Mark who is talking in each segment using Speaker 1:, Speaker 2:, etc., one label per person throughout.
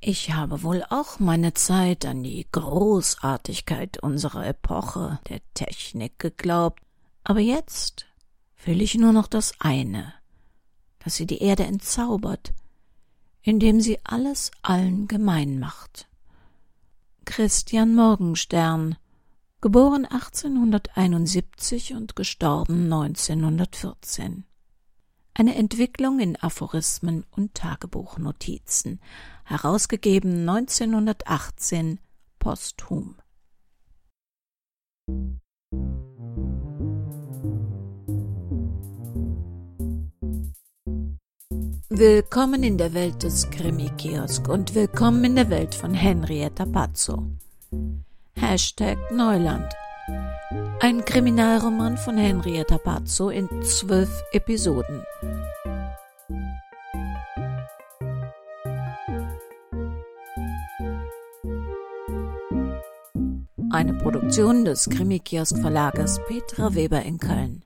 Speaker 1: Ich habe wohl auch meine Zeit an die Großartigkeit unserer Epoche der Technik geglaubt, aber jetzt will ich nur noch das eine, dass sie die Erde entzaubert, indem sie alles allen gemein macht. Christian Morgenstern, geboren 1871 und gestorben 1914. Eine Entwicklung in Aphorismen und Tagebuchnotizen, herausgegeben 1918 posthum. Willkommen in der Welt des Krimi-Kiosk und willkommen in der Welt von Henrietta Pazzo. Hashtag Neuland. Ein Kriminalroman von Henrietta Pazzo in zwölf Episoden. Eine Produktion des Krimi-Kiosk-Verlages Petra Weber in Köln.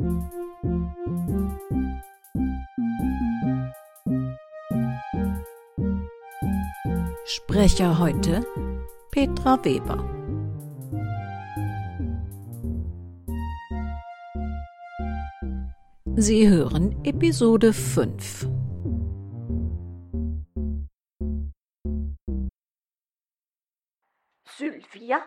Speaker 1: Sprecher heute Petra Weber. Sie hören Episode 5.
Speaker 2: Sylvia,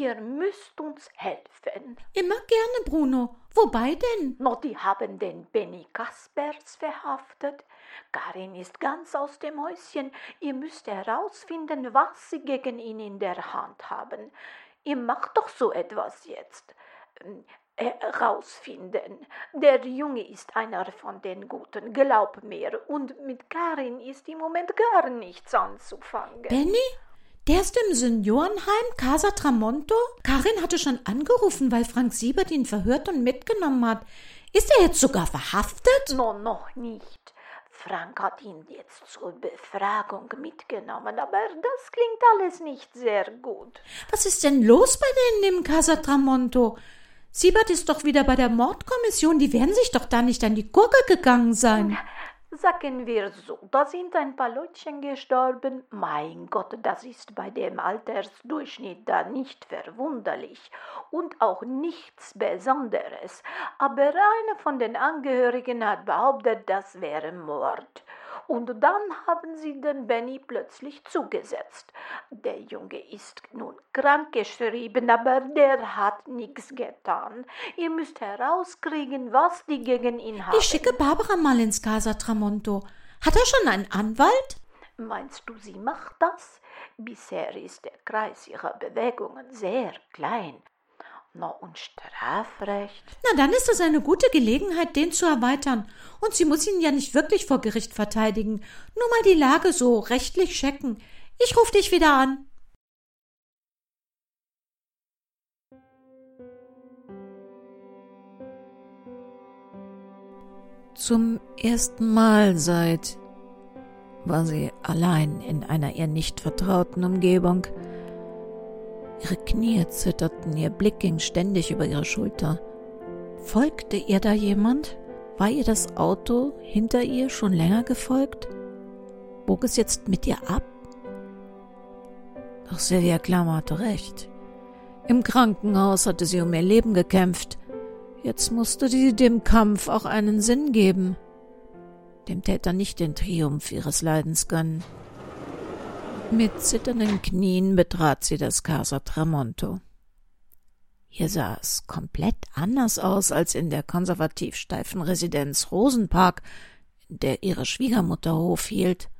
Speaker 2: ihr müsst uns helfen.
Speaker 3: Immer gerne, Bruno. Wobei denn?
Speaker 2: No, die haben den Benny Kaspers verhaftet. Karin ist ganz aus dem Häuschen. Ihr müsst herausfinden, was sie gegen ihn in der Hand haben. Ihr macht doch so etwas jetzt. Herausfinden. Der Junge ist einer von den Guten, glaub mir. Und mit Karin ist im Moment gar nichts anzufangen.
Speaker 3: Benny? Der ist im Seniorenheim Casa Tramonto? Karin hatte schon angerufen, weil Frank Siebert ihn verhört und mitgenommen hat. Ist er jetzt sogar verhaftet?
Speaker 2: No, noch nicht. Frank hat ihn jetzt zur Befragung mitgenommen, aber das klingt alles nicht sehr gut.
Speaker 3: Was ist denn los bei denen im Casa Tramonto? Siebert ist doch wieder bei der Mordkommission, die werden sich doch da nicht an die Gurke gegangen sein.
Speaker 2: Sagen wir so, da sind ein paar Leutchen gestorben. Mein Gott, das ist bei dem Altersdurchschnitt da nicht verwunderlich und auch nichts Besonderes. Aber einer von den Angehörigen hat behauptet, das wäre Mord. Und dann haben sie den Benny plötzlich zugesetzt. Der Junge ist nun krankgeschrieben, aber der hat nichts getan. Ihr müsst herauskriegen, was die gegen ihn haben.
Speaker 3: Ich schicke Barbara mal ins Casa Tramonto. Hat er schon einen Anwalt?
Speaker 2: Meinst du, sie macht das? Bisher ist der Kreis ihrer Bewegungen sehr klein. Na, und Strafrecht?
Speaker 3: Na, dann ist das eine gute Gelegenheit, den zu erweitern. Und sie muss ihn ja nicht wirklich vor Gericht verteidigen. Nur mal die Lage so rechtlich checken. Ich ruf dich wieder an.
Speaker 1: Zum ersten Mal seit war sie allein in einer ihr nicht vertrauten Umgebung. Ihre Knie zitterten, ihr Blick ging ständig über ihre Schulter. Folgte ihr da jemand? War ihr das Auto hinter ihr schon länger gefolgt? Bog es jetzt mit ihr ab? Doch Sylvia Klammer hatte recht. Im Krankenhaus hatte sie um ihr Leben gekämpft. Jetzt musste sie dem Kampf auch einen Sinn geben. Dem Täter nicht den Triumph ihres Leidens gönnen. Mit zitternden Knien betrat sie das Casa Tramonto. Hier sah es komplett anders aus als in der konservativ steifen Residenz Rosenpark, in der ihre Schwiegermutter Hof hielt.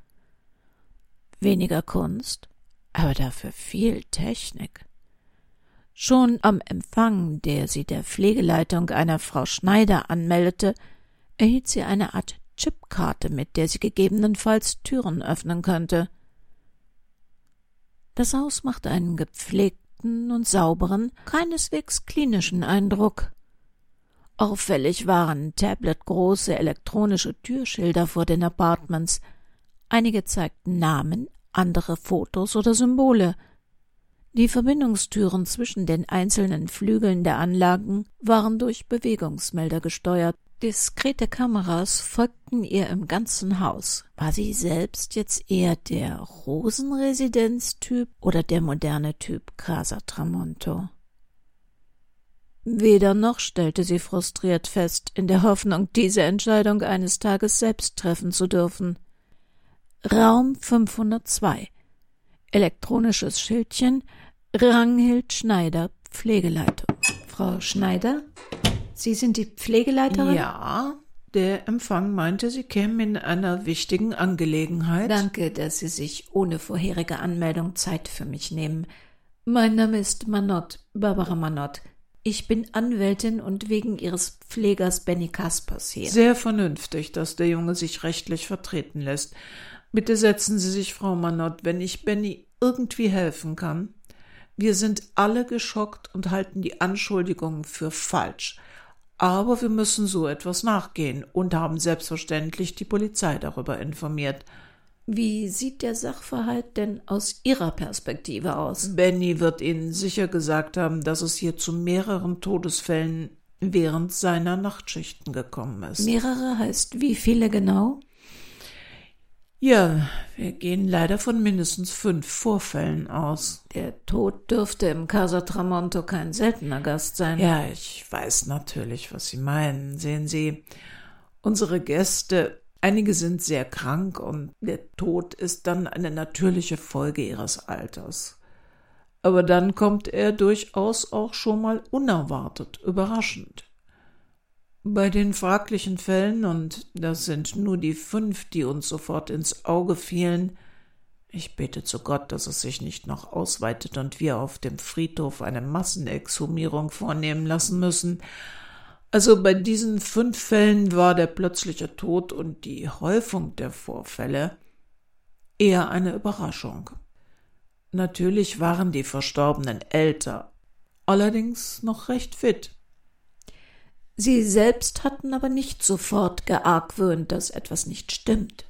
Speaker 1: Weniger Kunst, aber dafür viel Technik. Schon am Empfang, der sie der Pflegeleitung einer Frau Schneider anmeldete, erhielt sie eine Art Chipkarte, mit der sie gegebenenfalls Türen öffnen könnte. Das Haus machte einen gepflegten und sauberen, keineswegs klinischen Eindruck. Auffällig waren tabletgroße elektronische Türschilder vor den Apartments. Einige zeigten Namen, andere Fotos oder Symbole. Die Verbindungstüren zwischen den einzelnen Flügeln der Anlagen waren durch Bewegungsmelder gesteuert. Diskrete Kameras folgten ihr im ganzen Haus. War sie selbst jetzt eher der Rosenresidenztyp oder der moderne Typ Casa Tramonto? Weder noch stellte sie frustriert fest, in der Hoffnung, diese Entscheidung eines Tages selbst treffen zu dürfen. Raum 502 Elektronisches Schildchen Ranghild Schneider, Pflegeleitung. Frau Schneider? Sie sind die Pflegeleiterin?
Speaker 4: Ja, der Empfang meinte, Sie kämen in einer wichtigen Angelegenheit.
Speaker 1: Danke, dass Sie sich ohne vorherige Anmeldung Zeit für mich nehmen. Mein Name ist Manott, Barbara Manott. Ich bin Anwältin und wegen Ihres Pflegers Benny Kaspers hier.
Speaker 4: Sehr vernünftig, dass der Junge sich rechtlich vertreten lässt. Bitte setzen Sie sich, Frau Manott, wenn ich Benny irgendwie helfen kann. Wir sind alle geschockt und halten die Anschuldigungen für falsch. Aber wir müssen so etwas nachgehen und haben selbstverständlich die Polizei darüber informiert.
Speaker 1: Wie sieht der Sachverhalt denn aus Ihrer Perspektive aus?
Speaker 4: Benny wird Ihnen sicher gesagt haben, dass es hier zu mehreren Todesfällen während seiner Nachtschichten gekommen ist.
Speaker 1: Mehrere heißt wie viele genau?
Speaker 4: Ja, wir gehen leider von mindestens fünf Vorfällen aus.
Speaker 1: Der Tod dürfte im Casa Tramonto kein seltener Gast sein.
Speaker 4: Ja, ich weiß natürlich, was Sie meinen. Sehen Sie, unsere Gäste, einige sind sehr krank und der Tod ist dann eine natürliche Folge ihres Alters. Aber dann kommt er durchaus auch schon mal unerwartet, überraschend. Bei den fraglichen Fällen, und das sind nur die fünf, die uns sofort ins Auge fielen, ich bete zu Gott, dass es sich nicht noch ausweitet und wir auf dem Friedhof eine Massenexhumierung vornehmen lassen müssen. Also bei diesen fünf Fällen war der plötzliche Tod und die Häufung der Vorfälle eher eine Überraschung. Natürlich waren die Verstorbenen älter, allerdings noch recht fit.
Speaker 1: Sie selbst hatten aber nicht sofort geargwöhnt, dass etwas nicht stimmt.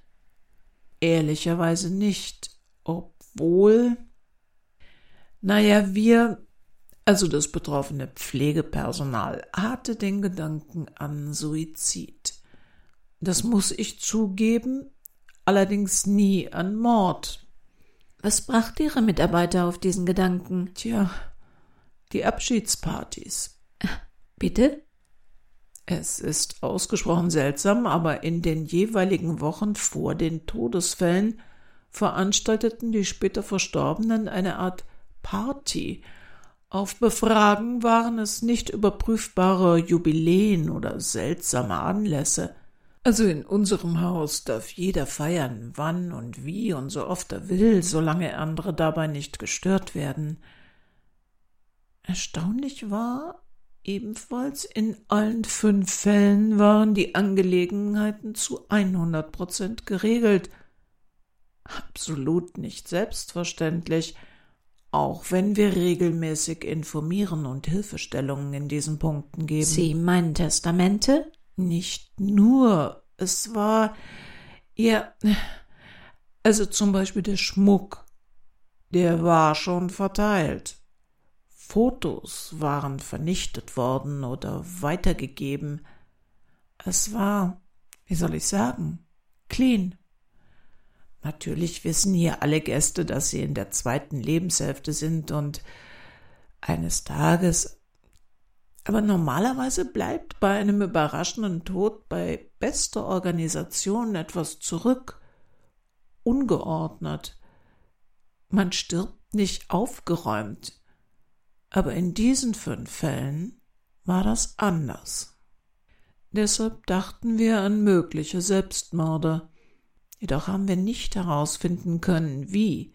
Speaker 4: Ehrlicherweise nicht, obwohl. Naja, wir, also das betroffene Pflegepersonal, hatte den Gedanken an Suizid. Das muss ich zugeben, allerdings nie an Mord.
Speaker 1: Was brachte Ihre Mitarbeiter auf diesen Gedanken?
Speaker 4: Tja, die Abschiedspartys.
Speaker 1: Bitte?
Speaker 4: Es ist ausgesprochen seltsam, aber in den jeweiligen Wochen vor den Todesfällen veranstalteten die später Verstorbenen eine Art Party. Auf Befragen waren es nicht überprüfbare Jubiläen oder seltsame Anlässe. Also in unserem Haus darf jeder feiern, wann und wie und so oft er will, solange andere dabei nicht gestört werden. Erstaunlich war, Ebenfalls in allen fünf Fällen waren die Angelegenheiten zu 100 Prozent geregelt. Absolut nicht selbstverständlich, auch wenn wir regelmäßig informieren und Hilfestellungen in diesen Punkten geben.
Speaker 1: Sie meinen Testamente?
Speaker 4: Nicht nur. Es war ja, also zum Beispiel der Schmuck, der war schon verteilt. Fotos waren vernichtet worden oder weitergegeben. Es war, wie soll ich sagen, clean. Natürlich wissen hier alle Gäste, dass sie in der zweiten Lebenshälfte sind und eines Tages aber normalerweise bleibt bei einem überraschenden Tod bei bester Organisation etwas zurück, ungeordnet. Man stirbt nicht aufgeräumt, aber in diesen fünf Fällen war das anders. Deshalb dachten wir an mögliche Selbstmorde. Jedoch haben wir nicht herausfinden können, wie.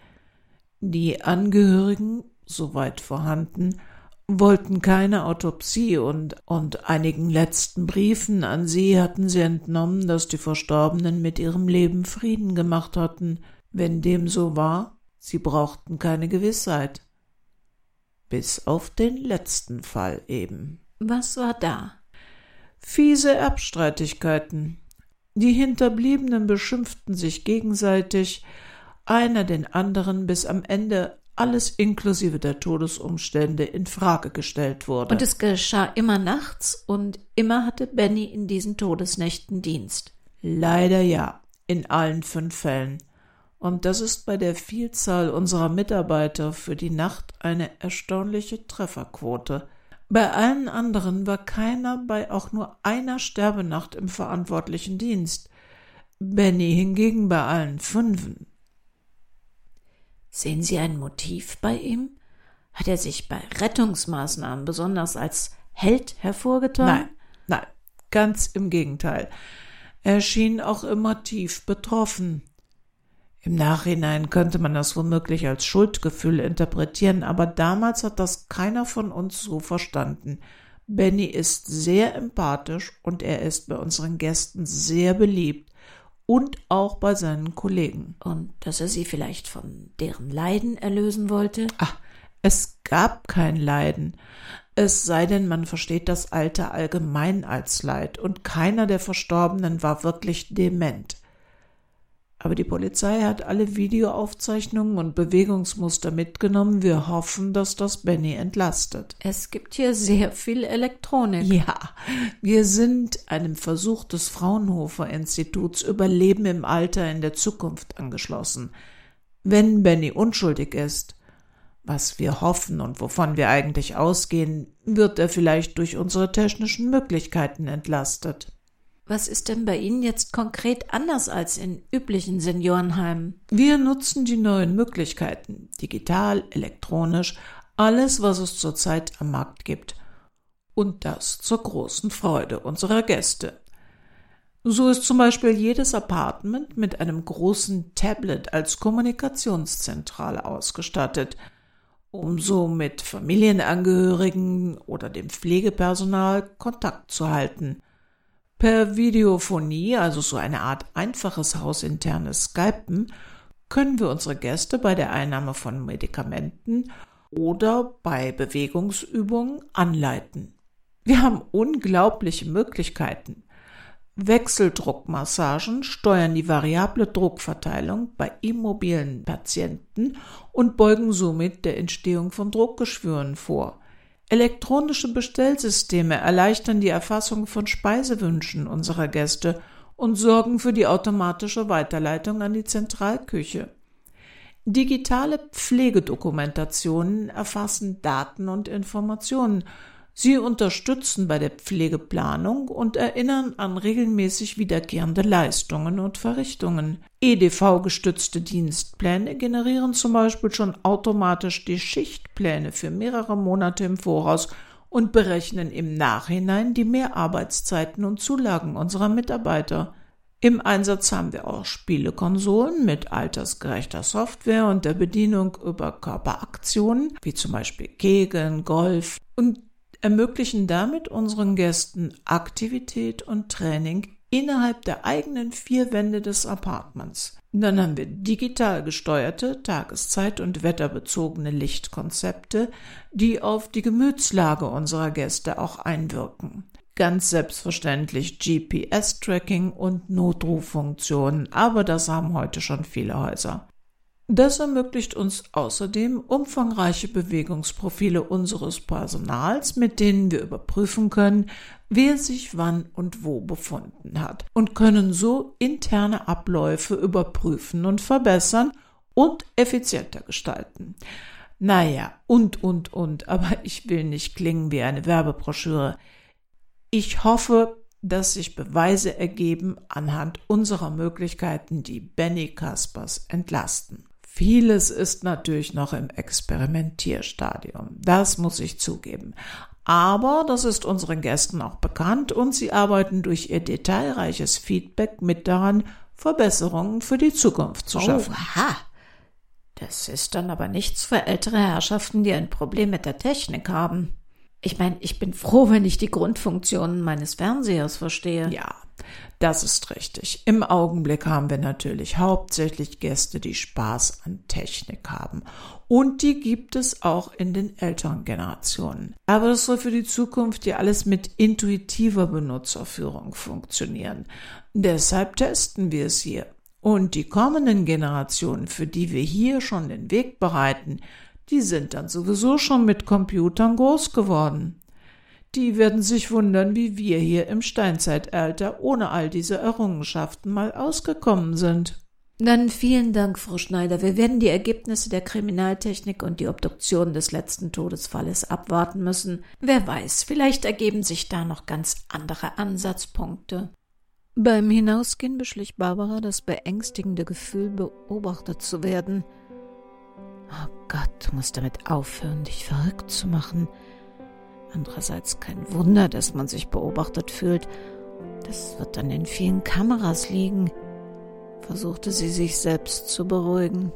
Speaker 4: Die Angehörigen, soweit vorhanden, wollten keine Autopsie und, und einigen letzten Briefen an sie hatten sie entnommen, dass die Verstorbenen mit ihrem Leben Frieden gemacht hatten. Wenn dem so war, sie brauchten keine Gewissheit bis auf den letzten Fall eben.
Speaker 1: Was war da?
Speaker 4: Fiese Erbstreitigkeiten. Die Hinterbliebenen beschimpften sich gegenseitig, einer den anderen, bis am Ende alles inklusive der Todesumstände in Frage gestellt wurde.
Speaker 1: Und es geschah immer nachts und immer hatte Benny in diesen Todesnächten Dienst.
Speaker 4: Leider ja, in allen fünf Fällen. Und das ist bei der Vielzahl unserer Mitarbeiter für die Nacht eine erstaunliche Trefferquote. Bei allen anderen war keiner bei auch nur einer Sterbenacht im verantwortlichen Dienst. Benny hingegen bei allen fünfen.
Speaker 1: Sehen Sie ein Motiv bei ihm? Hat er sich bei Rettungsmaßnahmen besonders als Held hervorgetan?
Speaker 4: Nein, nein, ganz im Gegenteil. Er schien auch immer tief betroffen. Im Nachhinein könnte man das womöglich als Schuldgefühl interpretieren, aber damals hat das keiner von uns so verstanden. Benny ist sehr empathisch und er ist bei unseren Gästen sehr beliebt und auch bei seinen Kollegen.
Speaker 1: Und dass er sie vielleicht von deren Leiden erlösen wollte?
Speaker 4: Ach, es gab kein Leiden. Es sei denn, man versteht das Alter allgemein als Leid, und keiner der Verstorbenen war wirklich dement. Aber die Polizei hat alle Videoaufzeichnungen und Bewegungsmuster mitgenommen. Wir hoffen, dass das Benny entlastet.
Speaker 1: Es gibt hier sehr viel Elektronik.
Speaker 4: Ja, wir sind einem Versuch des Fraunhofer Instituts Überleben im Alter in der Zukunft angeschlossen. Wenn Benny unschuldig ist, was wir hoffen und wovon wir eigentlich ausgehen, wird er vielleicht durch unsere technischen Möglichkeiten entlastet.
Speaker 1: Was ist denn bei Ihnen jetzt konkret anders als in üblichen Seniorenheimen?
Speaker 4: Wir nutzen die neuen Möglichkeiten, digital, elektronisch, alles, was es zurzeit am Markt gibt. Und das zur großen Freude unserer Gäste. So ist zum Beispiel jedes Apartment mit einem großen Tablet als Kommunikationszentrale ausgestattet, um so mit Familienangehörigen oder dem Pflegepersonal Kontakt zu halten. Per Videophonie, also so eine Art einfaches hausinternes Skypen, können wir unsere Gäste bei der Einnahme von Medikamenten oder bei Bewegungsübungen anleiten. Wir haben unglaubliche Möglichkeiten. Wechseldruckmassagen steuern die variable Druckverteilung bei immobilen Patienten und beugen somit der Entstehung von Druckgeschwüren vor. Elektronische Bestellsysteme erleichtern die Erfassung von Speisewünschen unserer Gäste und sorgen für die automatische Weiterleitung an die Zentralküche. Digitale Pflegedokumentationen erfassen Daten und Informationen Sie unterstützen bei der Pflegeplanung und erinnern an regelmäßig wiederkehrende Leistungen und Verrichtungen. EDV-gestützte Dienstpläne generieren zum Beispiel schon automatisch die Schichtpläne für mehrere Monate im Voraus und berechnen im Nachhinein die Mehrarbeitszeiten und Zulagen unserer Mitarbeiter. Im Einsatz haben wir auch Spielekonsolen mit altersgerechter Software und der Bedienung über Körperaktionen, wie zum Beispiel Kegeln, Golf und ermöglichen damit unseren Gästen Aktivität und Training innerhalb der eigenen vier Wände des Apartments. Dann haben wir digital gesteuerte, tageszeit- und wetterbezogene Lichtkonzepte, die auf die Gemütslage unserer Gäste auch einwirken. Ganz selbstverständlich GPS-Tracking und Notruffunktionen, aber das haben heute schon viele Häuser. Das ermöglicht uns außerdem umfangreiche Bewegungsprofile unseres Personals, mit denen wir überprüfen können, wer sich wann und wo befunden hat und können so interne Abläufe überprüfen und verbessern und effizienter gestalten. Naja, und, und, und, aber ich will nicht klingen wie eine Werbebroschüre. Ich hoffe, dass sich Beweise ergeben anhand unserer Möglichkeiten, die Benny Kaspers entlasten. Vieles ist natürlich noch im Experimentierstadium. Das muss ich zugeben. Aber das ist unseren Gästen auch bekannt und sie arbeiten durch ihr detailreiches Feedback mit daran, Verbesserungen für die Zukunft zu schaffen.
Speaker 1: Oha. Das ist dann aber nichts für ältere Herrschaften, die ein Problem mit der Technik haben. Ich meine, ich bin froh, wenn ich die Grundfunktionen meines Fernsehers verstehe.
Speaker 4: Ja, das ist richtig. Im Augenblick haben wir natürlich hauptsächlich Gäste, die Spaß an Technik haben. Und die gibt es auch in den älteren Generationen. Aber das soll für die Zukunft ja alles mit intuitiver Benutzerführung funktionieren. Deshalb testen wir es hier. Und die kommenden Generationen, für die wir hier schon den Weg bereiten, die sind dann sowieso schon mit Computern groß geworden. Die werden sich wundern, wie wir hier im Steinzeitalter ohne all diese Errungenschaften mal ausgekommen sind.
Speaker 1: Dann vielen Dank, Frau Schneider. Wir werden die Ergebnisse der Kriminaltechnik und die Obduktion des letzten Todesfalles abwarten müssen. Wer weiß, vielleicht ergeben sich da noch ganz andere Ansatzpunkte. Beim Hinausgehen beschlich Barbara das beängstigende Gefühl, beobachtet zu werden. Oh Gott, du musst damit aufhören, dich verrückt zu machen. Andererseits kein Wunder, dass man sich beobachtet fühlt. Das wird an den vielen Kameras liegen, versuchte sie sich selbst zu beruhigen.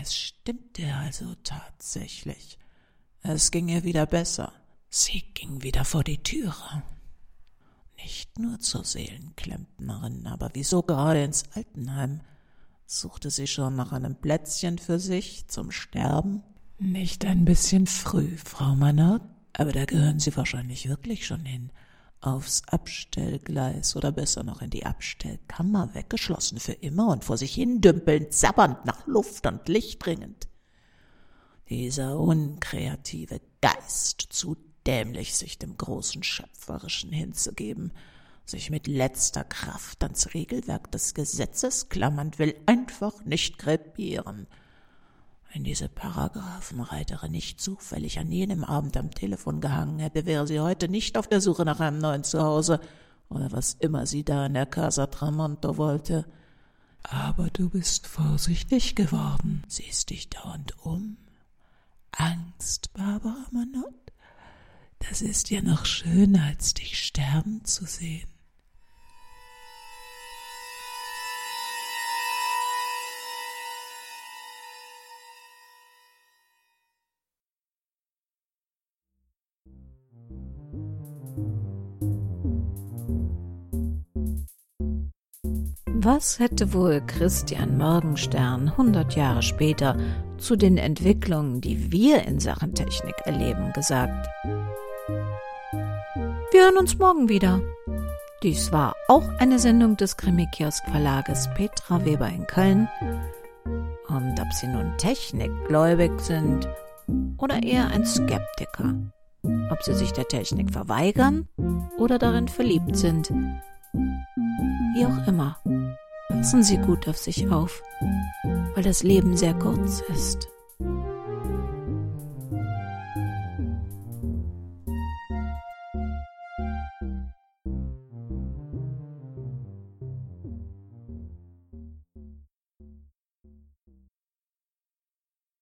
Speaker 4: Es stimmte also tatsächlich. Es ging ihr wieder besser. Sie ging wieder vor die Türe. Nicht nur zur Seelenklempnerin, aber wieso gerade ins Altenheim? Suchte sie schon nach einem Plätzchen für sich zum Sterben? Nicht ein bisschen früh, Frau Mannert, aber da gehören Sie wahrscheinlich wirklich schon hin. Aufs Abstellgleis oder besser noch in die Abstellkammer, weggeschlossen für immer und vor sich hin dümpelnd, sabbernd nach Luft und Licht dringend. Dieser unkreative Geist zu dämlich, sich dem großen Schöpferischen hinzugeben, sich mit letzter Kraft ans Regelwerk des Gesetzes klammernd, will einfach nicht krepieren. Wenn diese Paragraphenreiterin nicht zufällig an jenem Abend am Telefon gehangen hätte, wäre sie heute nicht auf der Suche nach einem neuen Zuhause oder was immer sie da in der Casa Tramonto wollte. Aber du bist vorsichtig geworden, siehst dich dauernd um. Angst, Barbara Manott? Das ist ja noch schöner, als dich sterben zu sehen.
Speaker 1: Was hätte wohl Christian Morgenstern hundert Jahre später zu den Entwicklungen, die wir in Sachen Technik erleben, gesagt? Wir hören uns morgen wieder. Dies war auch eine Sendung des Krimi-Kiosk Verlages Petra Weber in Köln. Und ob Sie nun technikgläubig sind oder eher ein Skeptiker, ob Sie sich der Technik verweigern oder darin verliebt sind, wie auch immer, passen Sie gut auf sich auf, weil das Leben sehr kurz ist.